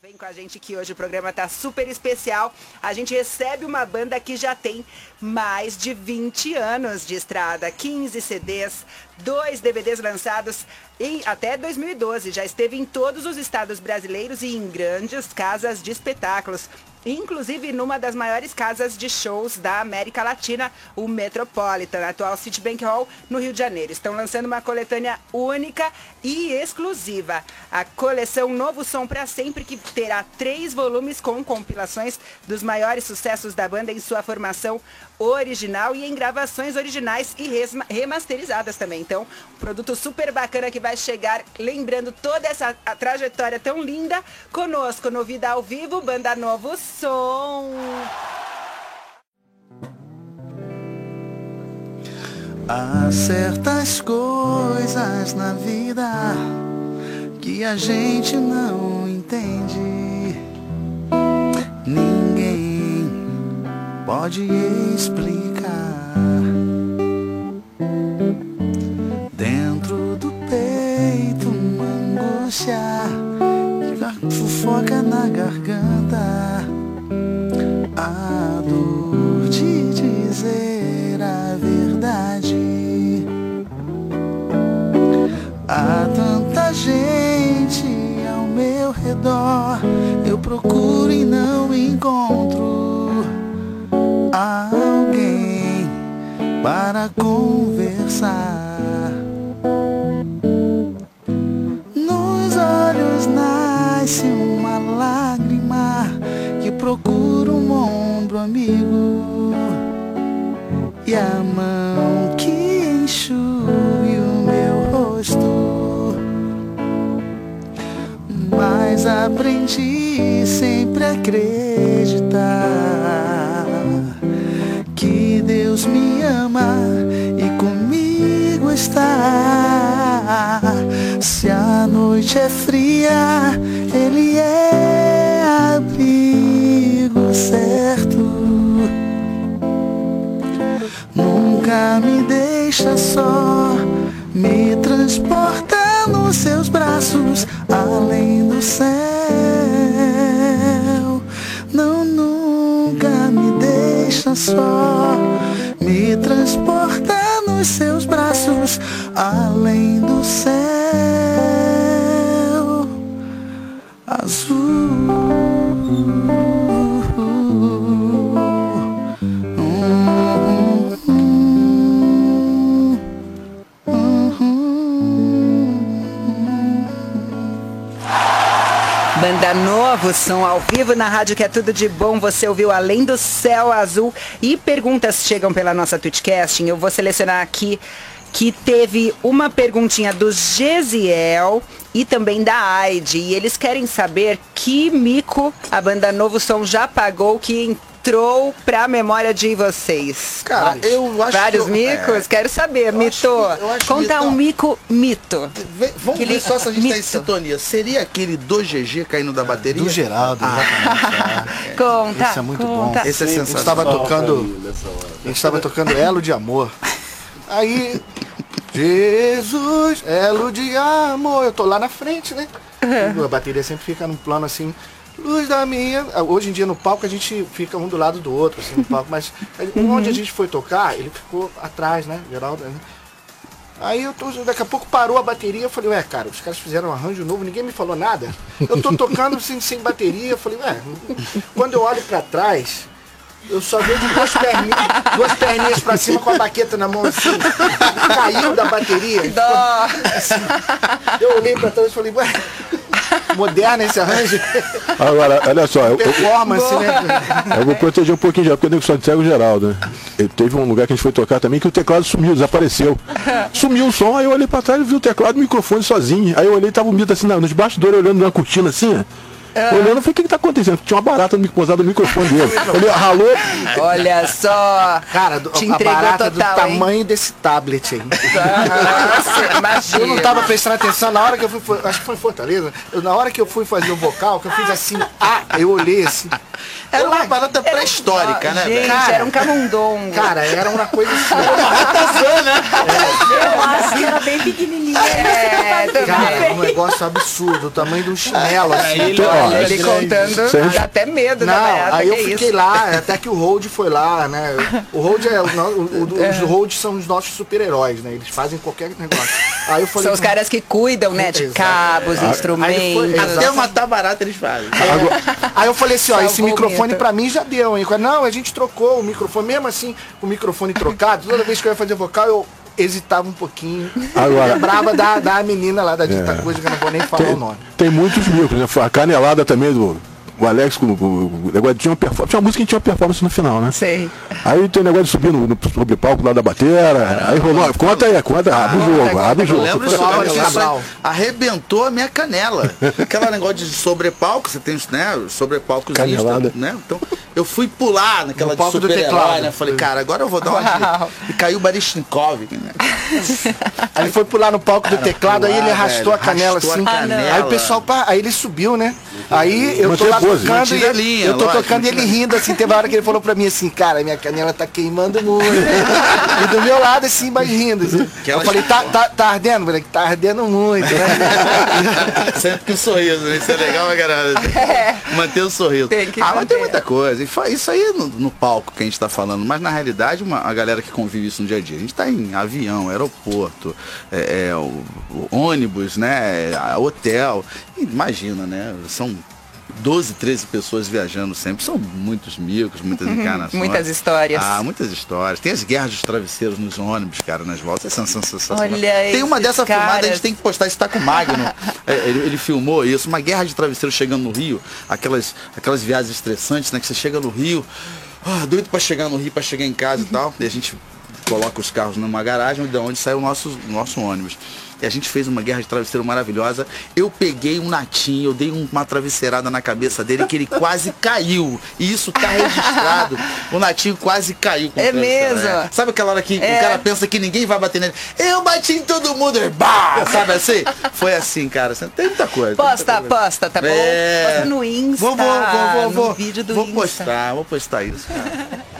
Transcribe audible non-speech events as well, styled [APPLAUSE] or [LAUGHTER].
Vem com a gente que hoje o programa tá super especial. A gente recebe uma banda que já tem mais de 20 anos de estrada, 15 CDs, dois DVDs lançados em até 2012. Já esteve em todos os estados brasileiros e em grandes casas de espetáculos inclusive numa das maiores casas de shows da América Latina, o Metropolitan, atual Citibank Hall, no Rio de Janeiro. Estão lançando uma coletânea única e exclusiva. A coleção Novo Som para Sempre, que terá três volumes com compilações dos maiores sucessos da banda em sua formação original e em gravações originais e remasterizadas também. Então, produto super bacana que vai chegar lembrando toda essa trajetória tão linda conosco no Vida ao Vivo, Banda Novo Som. Há certas coisas na vida que a gente não entende. Ninguém pode explicar. Dentro do peito, uma angústia que fofoca na garganta. Procuro e não encontro alguém para conversar. Nos olhos nasce uma lágrima que procura um ombro amigo e a aprendi sempre a acreditar que Deus me ama e comigo está. Se a noite é fria, Ele é abrigo certo. Nunca me deixa só, me transporta nos seus braços, além do céu. Só, me transporta nos seus braços, além do céu Banda Novo Som ao vivo na rádio que é tudo de bom. Você ouviu Além do Céu Azul e perguntas chegam pela nossa Twitchcasting. Eu vou selecionar aqui que teve uma perguntinha do Gesiel e também da Aide. E eles querem saber que mico a banda Novo Som já pagou que entrou pra memória de vocês. Cara, vários. eu acho Vários que micos? É, Quero saber, mito. Que, Conta um mico mito. Vê, vamos ver só se a gente mito. tá em sintonia. Seria aquele do GG caindo da bateria? Do Geraldo, ah. Conta. Esse é muito conta. bom. Esse é sensacional. A gente estava tocando. A gente estava tocando Elo de Amor. Aí Jesus, elo de amor. Eu tô lá na frente, né? Uhum. A bateria sempre fica num plano assim. Luz da minha. Hoje em dia no palco a gente fica um do lado do outro, assim, no [LAUGHS] palco, mas uhum. onde a gente foi tocar, ele ficou atrás, né? Geraldo. Né? Aí eu tô, daqui a pouco parou a bateria, eu falei, ué, cara, os caras fizeram um arranjo novo, ninguém me falou nada. Eu tô tocando [LAUGHS] sem, sem bateria, eu falei, ué, quando eu olho para trás, eu só vejo duas perninhas, duas perninhas pra cima com a baqueta na mão assim. Caiu da bateria. Dó. Assim, eu olhei pra trás e falei, ué, moderno esse arranjo. Agora, olha só. Eu, Performance, eu, né? Eu vou proteger um pouquinho já, porque eu só de cego Geraldo, né? teve um lugar que a gente foi tocar também que o teclado sumiu, desapareceu. Sumiu o som, aí eu olhei pra trás e vi o teclado e o microfone sozinho. Aí eu olhei e tava o mito assim, nos bastidores, olhando na cortina assim, ó. É. Olhando, eu falei, o que, que tá acontecendo? Tinha uma barata no, posada no microfone dele. [LAUGHS] Ele ralou. Olha só. Cara, do, a barata total, do tamanho desse tablet aí. Nossa, imagina. Eu não tava prestando atenção na hora que eu fui. Acho que foi em Fortaleza. Eu, na hora que eu fui fazer o vocal, que eu fiz assim, ah, eu olhei assim. Era uma barata pré-histórica, né? Gente, cara, era um camundongo. Cara, era uma coisa assim. Era uma ratazana. É. Eu acho que era bem pequenininha. É, cara, um negócio absurdo, o tamanho de um chinelo assim. Ele, ó, Olha, ele contando, Você- dá até medo Não, da Beata, aí eu que fiquei isso? lá, até que o Hold foi lá, né? O Hold é, o, o- o- os Holds são os nossos super-heróis, né? Eles fazem qualquer negócio. Aí eu falei, São os caras que cuidam, né, de cabos, foi- instrumentos. Até matar barata eles fazem. Aí eu falei assim, ó, esse Salvou microfone pra mim já deu, hein? Não, a gente trocou o microfone, mesmo assim, o microfone trocado, toda vez que eu ia fazer vocal, eu hesitava um pouquinho. Agora- Lembrava da, da menina lá da Dita É. Coisa, que eu não vou nem falar o nome. Tem muitos micros, né? A canelada também do. O Alex com o negócio tinha uma performance. Tinha uma música que tinha uma performance no final, né? Sei. Aí tem o negócio de subir no, no sobre palco lá da batera. aí rolou. Conta aí, conta, abre o jogo, abre o Eu jogo. lembro Foi disso, Nova isso arrebentou a minha canela. Aquela negócio de sobrepalco, você tem os, né, sobrepalcos Canelada. né? Então, eu fui pular naquela No de palco do super-herói, teclado. né? Falei, cara, agora eu vou dar uma. [LAUGHS] E caiu o Barishnikov, né? Aí ele foi pular no palco do teclado, aí ele pular, arrastou velho, a canela arrastou a assim. canela. Aí o pessoal, pá, aí ele subiu, né? Aí eu tô lá a tocando e a linha, eu tô lógico, tocando e ele a- rindo assim, teve uma hora que ele falou pra mim assim, cara, minha canela tá queimando muito. e do meu lado assim, mas rindo. assim. Eu Aquelas- falei, tá, tá, tá ardendo, moleque? Tá ardendo muito, né? [LAUGHS] Sempre que o sorriso, né? Isso é legal, pra caralho. Manter o sorriso. Tem que ah, mas tem muita coisa. E Isso aí no, no palco que a gente tá falando. Mas na realidade, uma, a galera que convive isso no dia a dia. A gente tá em avião, aeroporto, é, é, o, o ônibus, né? é, Hotel. Imagina, né? São 12, 13 pessoas viajando sempre. São muitos micos, muitas encarnações. muitas histórias. Ah, muitas histórias. Tem as guerras dos travesseiros nos ônibus, cara, nas voltas. É sensacional. Olha Tem uma dessa filmada, a caras. gente tem que postar, isso tá com o Magno. É, ele, ele filmou isso, uma guerra de travesseiro chegando no Rio, aquelas, aquelas viagens estressantes, né? Que você chega no Rio, ah, doido pra chegar no Rio, pra chegar em casa e tal. E a gente coloca os carros numa garagem, de onde sai o nosso, nosso ônibus. E a gente fez uma guerra de travesseiro maravilhosa. Eu peguei um natinho, eu dei uma travesseirada na cabeça dele que ele [LAUGHS] quase caiu. E isso tá registrado. [LAUGHS] O natinho quase caiu. com É travesseiro, mesmo? é. Sabe aquela hora que É. o cara pensa que ninguém vai bater nele? Eu bati em todo mundo, e bah! Sabe assim? Foi assim, cara. Tem muita coisa. Posta, muita coisa. posta, tá bom? É. Posta no Insta. Vou, vou, vou, vou, no vou. vídeo do vou Insta. postar, vou postar isso. cara. [LAUGHS]